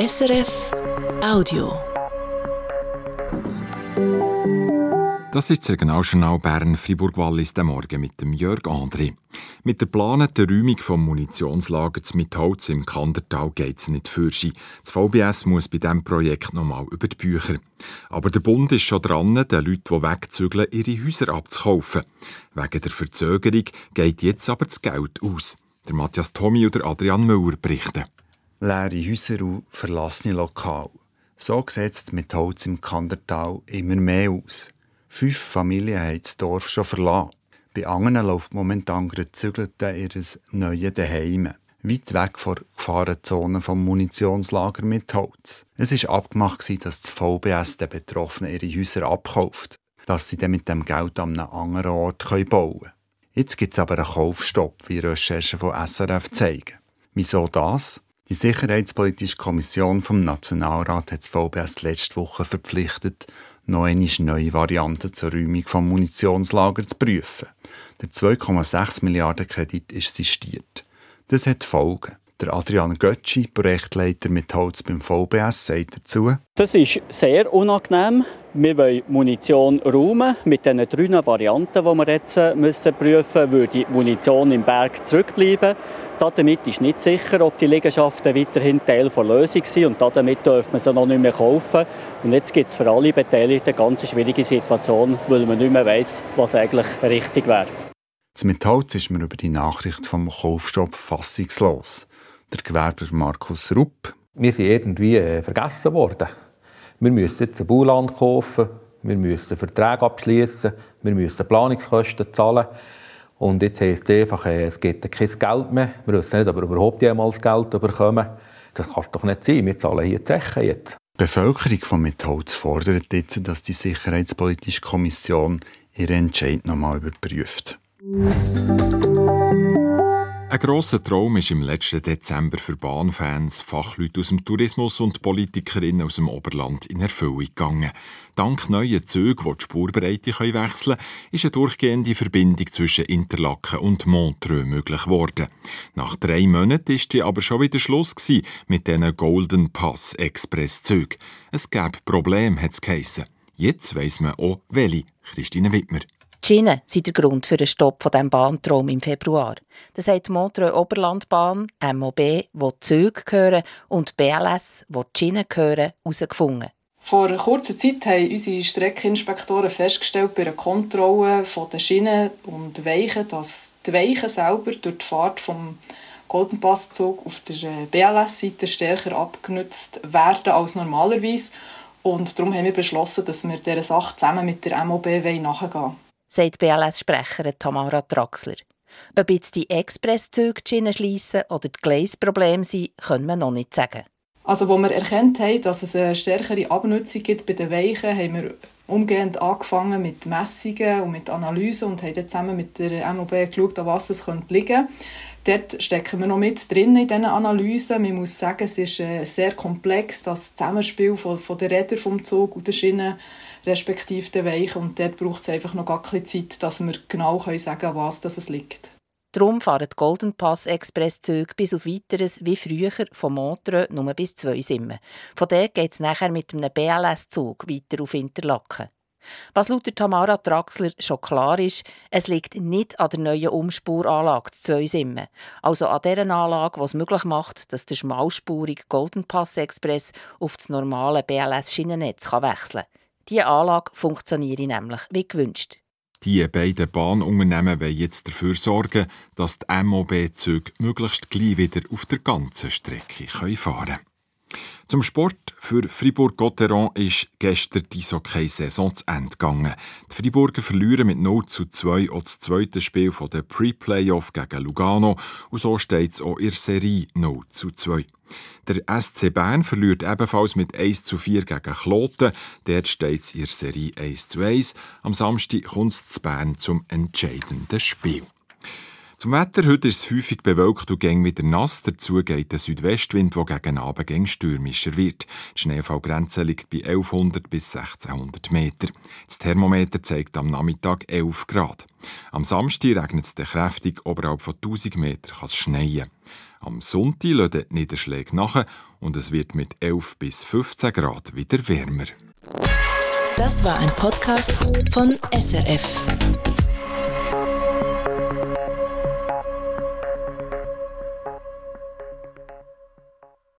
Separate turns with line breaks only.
SRF Audio.
Das ist das Regionaljournal Bern Fribourg-Wallis der Morgen mit dem Jörg André. Mit der geplanten Räumung vom Munitionslager mit Holz im Kandertal geht es nicht für sie. Das VBS muss bei diesem Projekt nochmal über die Bücher. Aber der Bund ist schon dran, den Leuten, die wegzügeln, ihre Häuser abzukaufen. Wegen der Verzögerung geht jetzt aber das Geld aus. Der Matthias Tommy oder Adrian Müller berichten.
Leere Häuser und verlassene Lokale. So sieht mit Holz im Kandertal immer mehr aus. Fünf Familien haben das Dorf schon verlassen. Bei anderen läuft momentan gerade Zügelte ihres neuen Daheim. Weit weg von der Gefahrenzone vom Munitionslager mit Holz. Es war abgemacht, dass das VBS den Betroffenen ihre Häuser abkauft, dass sie dann mit dem Geld an einem anderen Ort bauen können. Jetzt gibt es aber einen Kaufstopp, wie Recherchen von SRF zeigen. Wieso das? Die Sicherheitspolitische Kommission vom Nationalrat hat das VBS letzte Woche verpflichtet, noch eine neue Variante zur Räumung vom Munitionslager zu prüfen. Der 2,6 Milliarden Kredit ist sistiert. Das hat Folgen. Der Adrian Götschi, Projektleiter mit Holz beim VBS, sagt dazu.
Das ist sehr unangenehm. Wir wollen Munition räumen. Mit diesen drei Varianten, die wir jetzt äh, prüfen müssen, würde die Munition im Berg zurückbleiben. Damit ist nicht sicher, ob die Liegenschaften weiterhin Teil der Lösung sind und damit dürfen wir sie noch nicht mehr kaufen. Und jetzt gibt es für alle Beteiligten eine ganz schwierige Situation, weil man nicht mehr weiss, was eigentlich richtig wäre.
Mit Holz ist man über die Nachricht vom Kaufstopp fassungslos der Gewerber Markus Rupp.
Wir sind irgendwie äh, vergessen worden. Wir müssen jetzt ein Bauland kaufen, wir müssen Verträge abschließen, wir müssen Planungskosten zahlen. Und jetzt heisst es einfach, äh, es gibt kein Geld mehr. Wir wissen nicht, ob wir überhaupt jemals Geld bekommen. Das kann doch nicht sein. Wir zahlen hier die Zeche jetzt.
Die Bevölkerung von Mitholz fordert jetzt, dass die Sicherheitspolitische Kommission ihren Entscheid nochmal überprüft.
Ein grosser Traum ist im letzten Dezember für Bahnfans, Fachleute aus dem Tourismus und Politikerinnen aus dem Oberland in Erfüllung gegangen. Dank neuer Züge, die die Spurbreite wechseln können, ist eine durchgehende Verbindung zwischen Interlaken und Montreux möglich geworden. Nach drei Monaten ist sie aber schon wieder Schluss mit diesen Golden Pass Express-Zügen. Es gab Probleme, hat es geheissen. Jetzt weiss man auch, welche. Christine Wittmer.
Die Schienen sind der Grund für den Stopp von diesem Bahntraum im Februar. Das hat die Montreux Oberlandbahn, MOB, wo die Züge gehören, und BLS, wo die Schienen gehören, herausgefunden.
Vor kurzer Zeit haben unsere Streckeninspektoren festgestellt bei einer Kontrolle der Schienen und Weichen, dass die Weichen selber durch die Fahrt vom Golden Pass Zug auf der äh, BLS-Seite stärker abgenutzt werden als normalerweise. Und darum haben wir beschlossen, dass wir dieser Sache zusammen mit der MOB nachgehen wollen
sagt BLS-Sprecherin Tamara Traxler. Ob jetzt die Expresszüge die Schienen schliessen oder die Gleisprobleme sind, können wir noch nicht sagen.
Also, wo wir erkannt haben, dass es eine stärkere Abnutzung gibt bei den Weichen, haben wir umgehend angefangen mit Messungen und mit Analysen und haben zusammen mit der MOB geschaut, an was es liegen könnte. Dort stecken wir noch mit drin in diesen Analysen. Man muss sagen, es ist äh, sehr komplex, das Zusammenspiel von, von den Rädern vom Zug und der Schiene respektive den Weichen. Und dort braucht es einfach noch gar keine Zeit, dass wir genau sagen können, was das es liegt.
Darum fahren die Golden Pass Expresszüge bis auf weiteres wie früher von Montreux nur bis zwei Simmen. Von dort geht es nachher mit einem BLS-Zug weiter auf Interlaken. Was laut Tamara Traxler schon klar ist, es liegt nicht an der neuen Umspuranlage zu Zweisimmen, also an der Anlage, die es möglich macht, dass der schmalspurige Golden Pass Express auf das normale BLS-Schienennetz wechseln kann. Diese Anlage funktioniert nämlich wie gewünscht.
Die beiden Bahnunternehmen wollen jetzt dafür sorgen, dass die MOB-Züge möglichst gleich wieder auf der ganzen Strecke fahren können. Zum Sport. Für Fribourg-Gotteron ist gestern die Eishockey-Saison zu Ende gegangen. Die Friburger verlieren mit 0 zu 2 auch das zweite Spiel der Pre-Playoff gegen Lugano und so steht es auch in der Serie 0 zu 2. Der SC Bern verliert ebenfalls mit 1 zu 4 gegen Kloten. Dort steht es in der Serie 1 zu 1. Am Samstag kommt es zu Bern zum entscheidenden Spiel. Zum Wetter, heute ist es häufig bewölkt und gäng wieder nass. Dazu geht der Südwestwind, der gegen Abend gäng stürmischer wird. Die Schneefallgrenze liegt bei 1100 bis 1600 Meter. Das Thermometer zeigt am Nachmittag 11 Grad. Am Samstag regnet es kräftig, oberhalb von 1000 Metern kann es schneien. Am Sonntag lassen die Niederschläge nach und es wird mit 11 bis 15 Grad wieder wärmer.
Das war ein Podcast von SRF.